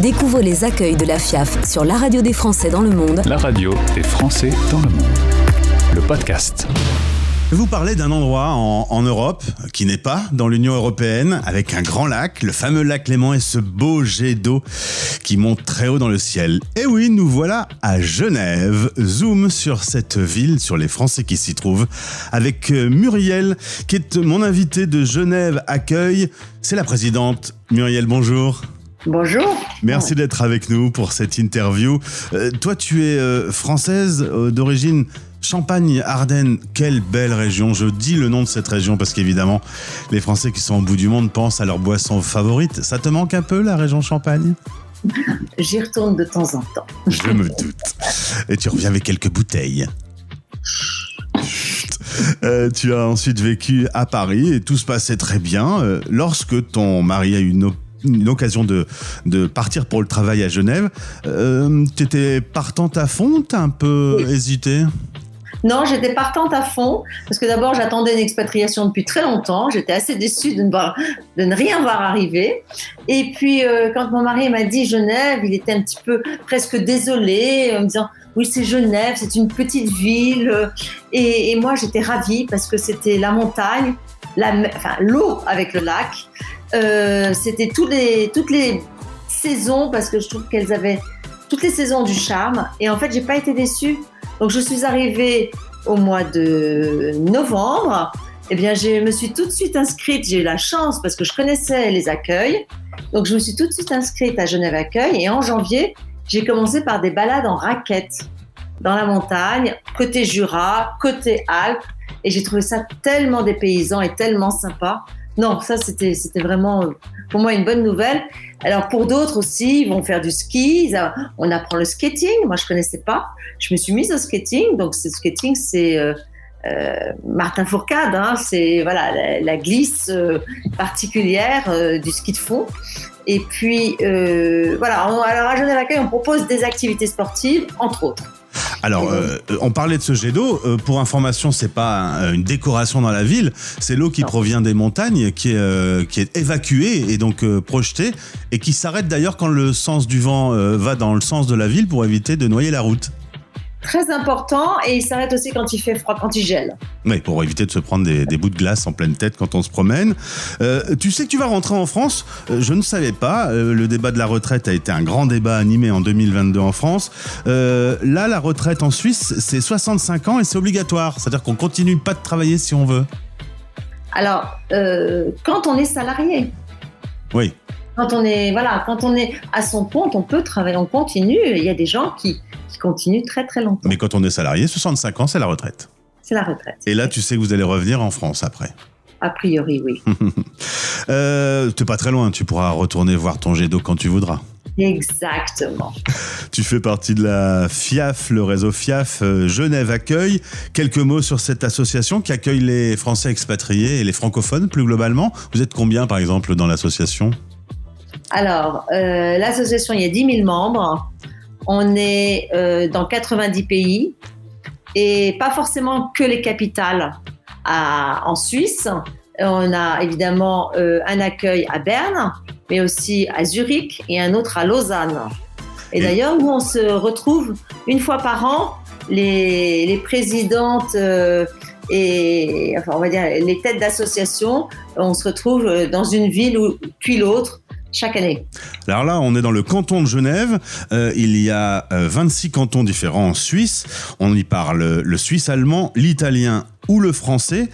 Découvre les accueils de la FIAF sur la radio des Français dans le monde. La radio des Français dans le monde. Le podcast. Vous parlez d'un endroit en, en Europe qui n'est pas dans l'Union européenne, avec un grand lac, le fameux lac Léman et ce beau jet d'eau qui monte très haut dans le ciel. Et oui, nous voilà à Genève. Zoom sur cette ville, sur les Français qui s'y trouvent, avec euh, Muriel, qui est mon invitée de Genève Accueil. C'est la présidente. Muriel, bonjour. Bonjour. Merci d'être avec nous pour cette interview. Euh, toi, tu es euh, française euh, d'origine Champagne, Ardennes, quelle belle région. Je dis le nom de cette région parce qu'évidemment, les Français qui sont au bout du monde pensent à leur boisson favorite. Ça te manque un peu, la région Champagne? J'y retourne de temps en temps. Je me doute. Et tu reviens avec quelques bouteilles. Euh, tu as ensuite vécu à Paris et tout se passait très bien. Euh, lorsque ton mari a eu une, une occasion de, de partir pour le travail à Genève, euh, tu étais partante à fond T'as un peu Oui. hésité? Non, j'étais partante à fond parce que d'abord j'attendais une expatriation depuis très longtemps. J'étais assez déçue de ne, voir- de ne rien voir arriver. Et puis euh, quand mon mari m'a dit Genève, il était un petit peu presque désolé en me disant oui c'est Genève, c'est une petite ville. Et, et moi j'étais ravie parce que c'était la montagne, enfin l'eau avec le lac. Euh, c'était tous les, toutes les saisons parce que je trouve qu'elles avaient toutes les saisons du charme. Et en fait j'ai pas été déçue. Donc je suis arrivée au mois de novembre. Eh bien, je me suis tout de suite inscrite. J'ai eu la chance parce que je connaissais les accueils. Donc je me suis tout de suite inscrite à Genève Accueil. Et en janvier, j'ai commencé par des balades en raquettes dans la montagne, côté Jura, côté Alpes. Et j'ai trouvé ça tellement dépaysant et tellement sympa. Non, ça c'était vraiment euh, pour moi une bonne nouvelle. Alors pour d'autres aussi, ils vont faire du ski. On apprend le skating. Moi, je connaissais pas je me suis mise au skating. Donc, ce skating, c'est euh, euh, Martin Fourcade. Hein, c'est voilà la, glisse particulière du ski de fond. Et puis voilà. on- alors à Genève on propose des activités sportives, entre autres. Alors, euh, on parlait de ce jet d'eau. Euh, pour information, c'est pas un- une décoration dans la ville. C'est l'eau qui Non. provient des montagnes, qui est, euh, qui est évacuée et donc euh, projetée, et qui s'arrête d'ailleurs quand le sens du vent euh, va dans le sens de la ville pour éviter de noyer la route. Très important. Et il s'arrête aussi quand il fait froid, quand il gèle. Oui, pour éviter de se prendre des, des bouts de glace en pleine tête quand on se promène. Euh, tu sais que tu vas rentrer en France? Euh, Je ne savais pas. Euh, le débat de la retraite a été un grand débat animé en 2022 en France. Là, la retraite en Suisse, c'est 65 ans et c'est obligatoire. C'est-à-dire qu'on continue pas de travailler si on veut. Alors, quand on est salarié, Oui. quand on est voilà, quand on est à son compte, on peut travailler, on continue. Il y a des gens qui, qui continuent très très longtemps. Mais quand on est salarié, 65 ans, c'est la retraite. C'est la retraite. Et là, tu sais que vous allez revenir en France après. A priori, oui. Euh, T'es pas très loin, tu pourras retourner voir ton jet d'eau quand tu voudras. Exactement. Tu fais partie de la FIAF, le réseau FIAF euh, Genève Accueil. Quelques mots sur cette association qui accueille les Français expatriés et les francophones plus globalement. Vous êtes combien par exemple dans l'association? Alors, euh, l'association, il y a 10 000 membres. On est euh, dans 90 pays et pas forcément que les capitales à- en Suisse. On a évidemment euh, un accueil à Berne, mais aussi à Zurich et un autre à Lausanne. Et, d'ailleurs, nous, on se retrouve une fois par an, les, les présidentes euh, et enfin, on va dire les têtes d'association, on se retrouve dans une ville ou puis l'autre chaque année. Alors là, on est dans le canton de Genève. Euh, il y a euh, 26 cantons différents en Suisse. On y parle le suisse allemand, l'italien ou le français.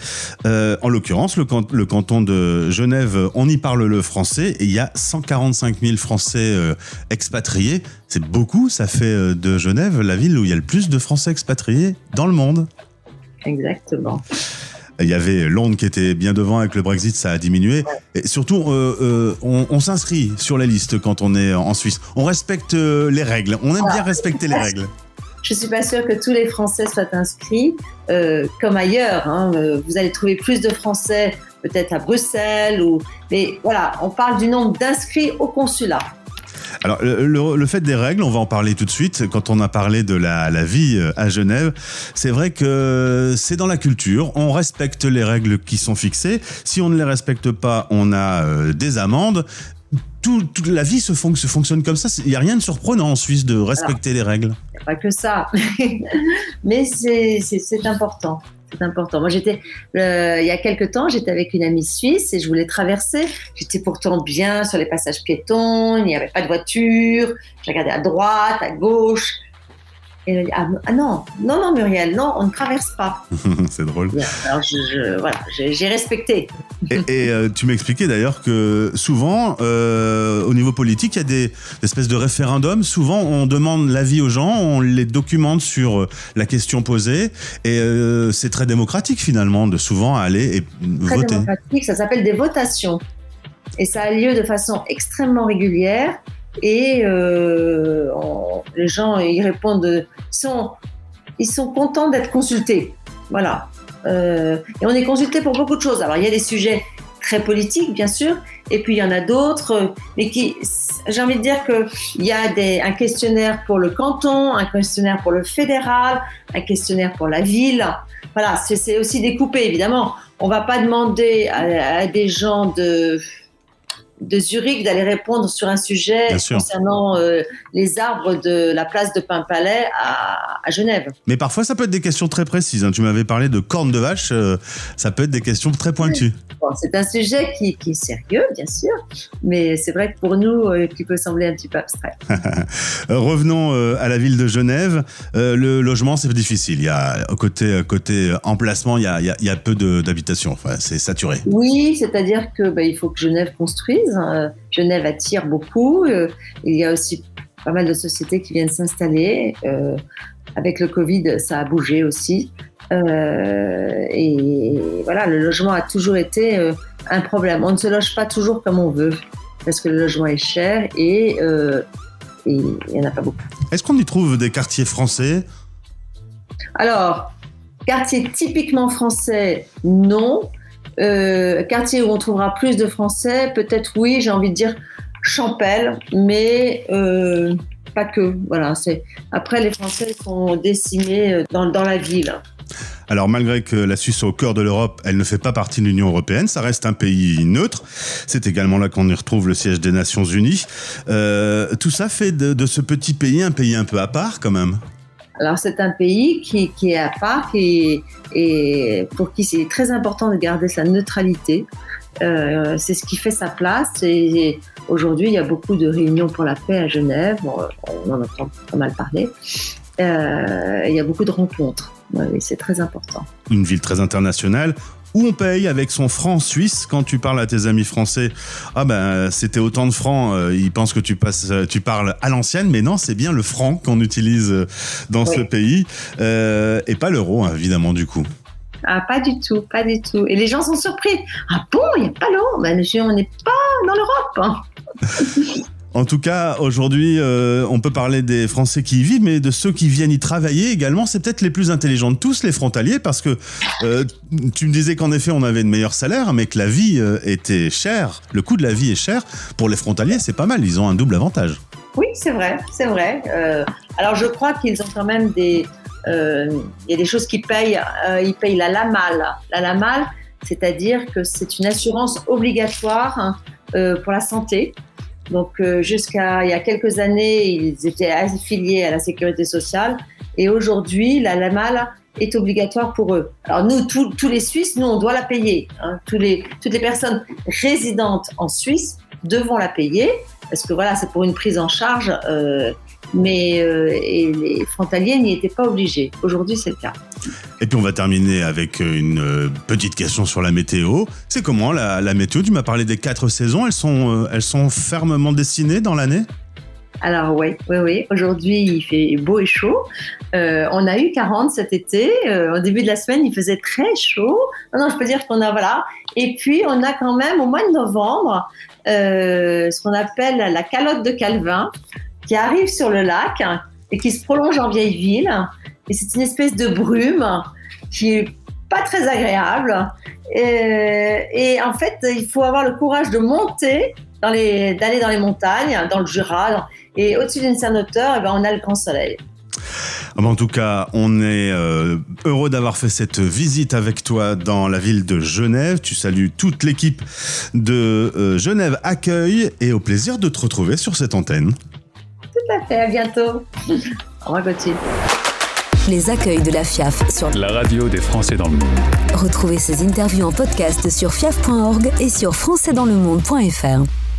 Euh, en l'occurrence, le, can- le canton de Genève, on y parle le français et il y a 145 000 Français euh, expatriés. C'est beaucoup, ça fait euh, de Genève la ville où il y a le plus de Français expatriés dans le monde. Exactement. Il y avait Londres qui était bien devant avec le Brexit, ça a diminué. Et surtout, euh, euh, on, on s'inscrit sur la liste quand on est en Suisse. On respecte euh, les règles. On aime bien respecter les règles. Je suis pas sûre que tous les Français soient inscrits, euh, comme ailleurs. hein. Vous allez trouver plus de Français peut-être à Bruxelles ou, mais voilà, on parle du nombre d'inscrits au consulat. Alors, le, le- le fait des règles, on va en parler tout de suite. Quand on a parlé de la, la vie euh, à Genève, c'est vrai que c'est dans la culture. On respecte les règles qui sont fixées. Si on ne les respecte pas, on a euh, des amendes. toute la vie se, se fonctionne comme ça. Il n'y a rien de surprenant en Suisse de respecter les règles. Il n'y a pas que ça. Mais c'est important. C'est important. Moi, j'étais, il y a quelques temps, j'étais avec une amie suisse et je voulais traverser. J'étais pourtant bien sur les passages piétons, il n'y avait pas de voiture. Je regardais à droite, à gauche. Et elle dit, ah, ah, non, non, non, Muriel, non, on ne traverse pas. c'est drôle. Alors, je, voilà, j'ai respecté. et, euh, tu m'expliquais d'ailleurs que souvent, euh, au niveau politique, il y a des, espèces de référendums. Souvent, on demande l'avis aux gens, on les documente sur euh, la question posée. Et c'est très démocratique finalement de souvent aller et très voter. démocratique, ça s'appelle des votations. Et ça a lieu de façon extrêmement régulière et euh, les gens y répondent, sont, ils sont contents d'être consultés. Voilà. Euh, et on est consulté pour beaucoup de choses. Alors il y a des sujets très politiques, bien sûr, et puis il y en a d'autres, mais qui, j'ai envie de dire qu'il y a un questionnaire pour le canton, un questionnaire pour le fédéral, un questionnaire pour la ville. Voilà, c'est aussi découpé, évidemment. On va pas demander à des gens de de Zurich d'aller répondre sur un sujet concernant euh, les arbres de la place de Paimpalais à, à, Genève. Mais parfois, ça peut être des questions très précises. Hein. Tu m'avais parlé de cornes de vache, euh, ça peut être des questions très pointues. c'est un sujet qui, est sérieux, bien sûr, mais c'est vrai que pour nous, euh, qui peut sembler un petit peu abstrait. Revenons à la ville de Genève. le logement, c'est difficile. Il y a côté, côté emplacement, il y a, il y a peu d'habitations. Enfin, c'est saturé. Oui, c'est-à-dire que bah, il faut que Genève construise. Euh, Genève attire beaucoup. Euh, il y a aussi pas mal de sociétés qui viennent s'installer. Euh, avec le Covid, ça a bougé aussi. et voilà, le logement a toujours été un problème. On ne se loge pas toujours comme on veut parce que le logement est cher et il n'y en a pas beaucoup. Est-ce qu'on y trouve des quartiers français? Alors, quartier typiquement français, non. Euh, quartier où on trouvera plus de Français, peut-être oui, j'ai envie de dire Champel, mais euh, pas que. Voilà, après les Français sont décimés euh, dans, la ville. Alors malgré que la Suisse est au cœur de l'Europe, elle ne fait pas partie de l'Union européenne, ça reste un pays neutre. C'est également là qu'on y retrouve le siège des Nations Unies. Tout ça fait de, ce petit pays un pays un peu à part quand même. Alors c'est un pays qui, est à part et, pour qui c'est très important de garder sa neutralité. Euh, c'est ce qui fait sa place. Et, aujourd'hui, il y a beaucoup de réunions pour la paix à Genève. on en entend pas mal parler. Euh, il y a beaucoup de rencontres. c'est très important. Une ville très internationale où on paye avec son franc suisse. Quand tu parles à tes amis français, ah ben c'était autant de francs, euh, ils pensent que tu passes, euh, tu parles à l'ancienne, mais non, c'est bien le franc qu'on utilise euh, dans ce pays et pas l'euro, hein, évidemment du coup. Ah, pas du tout, pas du tout. Et les gens sont surpris. Ah bon, il n'y a pas l'euro? Ben, On n'est pas dans l'Europe. Hein. En tout cas, aujourd'hui, euh, on peut parler des Français qui y vivent, mais de ceux qui viennent y travailler également. C'est peut-être les plus intelligents de tous, les frontaliers, parce que euh, tu me disais qu'en effet, on avait de meilleurs salaires, mais que la vie euh, était chère. Le coût de la vie est cher. Pour les frontaliers, c'est pas mal. Ils ont un double avantage. Oui, c'est vrai, c'est vrai. alors, je crois qu'ils ont quand même des. Il y a des choses qu'ils payent. ils payent la LAMAL. La LAMAL, c'est-à-dire que c'est une assurance obligatoire hein, pour la santé. Donc euh, jusqu'à il y a quelques années, ils étaient affiliés à la sécurité sociale et aujourd'hui, la LAMAL est obligatoire pour eux. Alors nous, tous les Suisses, nous, on doit la payer. Hein. Toutes les personnes résidentes en Suisse devons la payer parce que voilà, c'est pour une prise en charge. Euh, mais euh, les frontaliers n'y étaient pas obligés. Aujourd'hui, c'est le cas. Et puis on va terminer avec une euh, petite question sur la météo. C'est comment la, météo? Tu m'as parlé des quatre saisons. Elles sont, euh, elles sont fermement dessinées dans l'année? Alors oui, oui, oui. Aujourd'hui, il fait beau et chaud. on a eu 40 cet été. au début de la semaine, il faisait très chaud. Non, non je peux dire qu'on a voilà. Et puis, on a quand même au mois de novembre ce qu'on appelle la calotte de Calvin qui arrive sur le lac et qui se prolonge en vieille ville. Et c'est une espèce de brume qui est pas très agréable. Et, en fait, il faut avoir le courage de monter, d'aller dans les montagnes, dans le Jura. Et au-dessus d'une certaine hauteur, eh ben, on a le grand soleil. En tout cas, on est euh, heureux d'avoir fait cette visite avec toi dans la ville de Genève. Tu salues toute l'équipe de euh, Genève Accueil et au plaisir de te retrouver sur cette antenne. Tout à fait, à bientôt. Au revoir Gauthier. Les accueils de la FIAF sur La radio des Français dans le monde. Retrouvez ces interviews en podcast sur fiaf.org et sur françaisdanslemonde.fr.